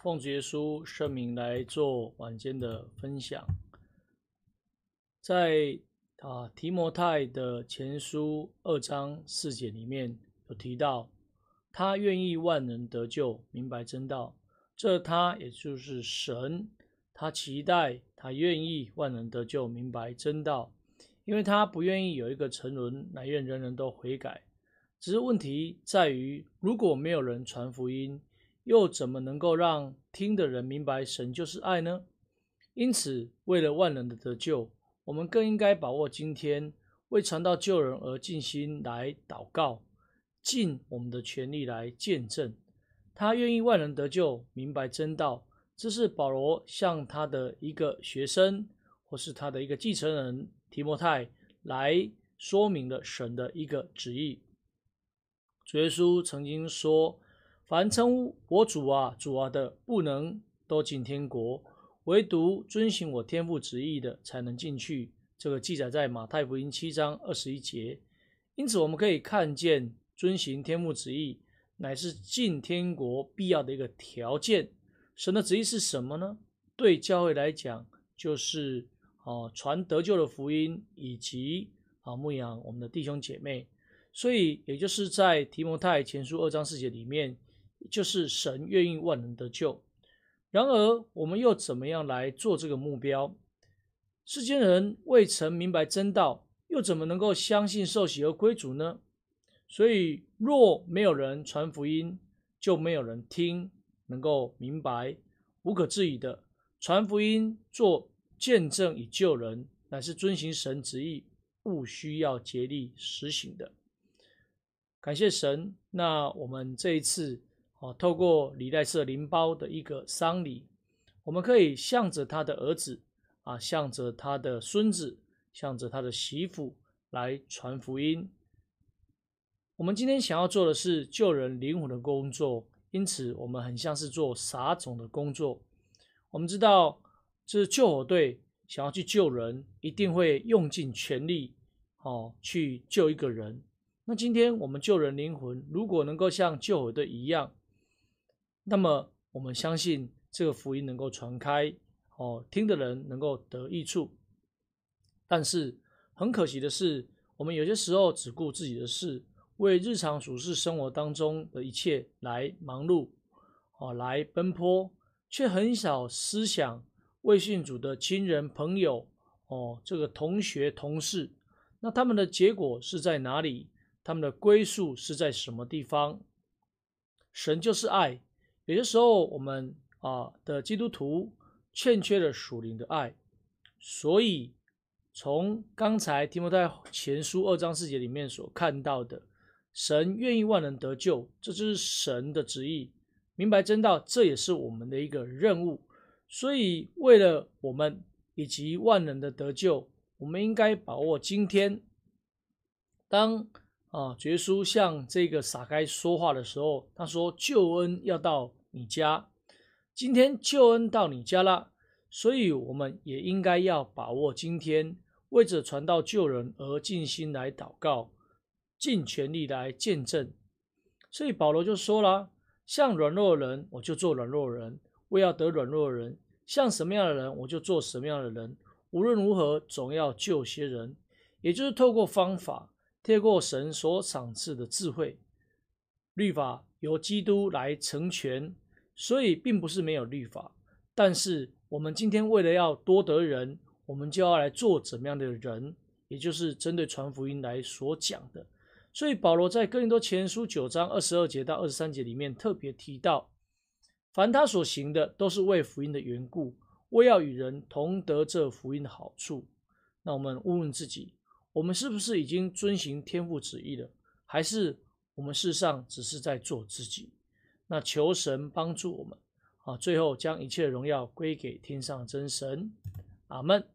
奉主耶稣圣名来做晚间的分享。在啊提摩太的前书二章四节里面有提到，他愿意万人得救，明白真道。这他也就是神，他期待他愿意万人得救，明白真道，因为他不愿意有一个沉沦，乃愿人人都悔改。只是问题在于，如果没有人传福音，又怎么能够让听的人明白神就是爱呢？因此，为了万人的得救，我们更应该把握今天，为传道救人而尽心来祷告，尽我们的全力来见证。他愿意万人得救，明白真道。这是保罗向他的一个学生，或是他的一个继承人提摩太来说明了神的一个旨意。主耶稣曾经说：“凡称呼我主啊、主啊的，不能都进天国；唯独遵行我天父旨意的，才能进去。”这个记载在马太福音七章二十一节。因此，我们可以看见，遵行天父旨意乃是进天国必要的一个条件。神的旨意是什么呢？对教会来讲，就是啊传得救的福音，以及啊牧养我们的弟兄姐妹。所以，也就是在提摩太前书二章四节里面，就是神愿意万能得救。然而，我们又怎么样来做这个目标？世间人未曾明白真道，又怎么能够相信受洗而归主呢？所以，若没有人传福音，就没有人听，能够明白。无可置疑的，传福音、做见证以救人，乃是遵行神旨意，务需要竭力实行的。感谢神，那我们这一次哦，透过礼拜社灵包的一个丧礼，我们可以向着他的儿子啊，向着他的孙子，向着他的媳妇来传福音。我们今天想要做的是救人灵魂的工作，因此我们很像是做撒种的工作。我们知道，这救火队想要去救人，一定会用尽全力哦，去救一个人。那今天我们救人灵魂，如果能够像救火队一样，那么我们相信这个福音能够传开，哦，听的人能够得益处。但是很可惜的是，我们有些时候只顾自己的事，为日常俗世生活当中的一切来忙碌，哦，来奔波，却很少思想未信主的亲人朋友，哦，这个同学同事，那他们的结果是在哪里？他们的归宿是在什么地方？神就是爱。有些时候，我们啊的基督徒欠缺了属灵的爱，所以从刚才提摩太前书二章四节里面所看到的，神愿意万人得救，这就是神的旨意。明白真道，这也是我们的一个任务。所以，为了我们以及万人的得救，我们应该把握今天，当。啊，耶稣向这个撒该说话的时候，他说：“救恩要到你家，今天救恩到你家了，所以我们也应该要把握今天，为着传道救人而尽心来祷告，尽全力来见证。”所以保罗就说了：“像软弱的人，我就做软弱的人；为要得软弱的人，像什么样的人，我就做什么样的人。无论如何，总要救些人，也就是透过方法。”透过神所赏赐的智慧，律法由基督来成全，所以并不是没有律法。但是我们今天为了要多得人，我们就要来做怎么样的人，也就是针对传福音来所讲的。所以保罗在哥林多前书九章二十二节到二十三节里面特别提到，凡他所行的，都是为福音的缘故，为要与人同得这福音的好处。那我们问问自己。我们是不是已经遵行天父旨意了？还是我们世上只是在做自己？那求神帮助我们啊！最后将一切荣耀归给天上真神，阿门。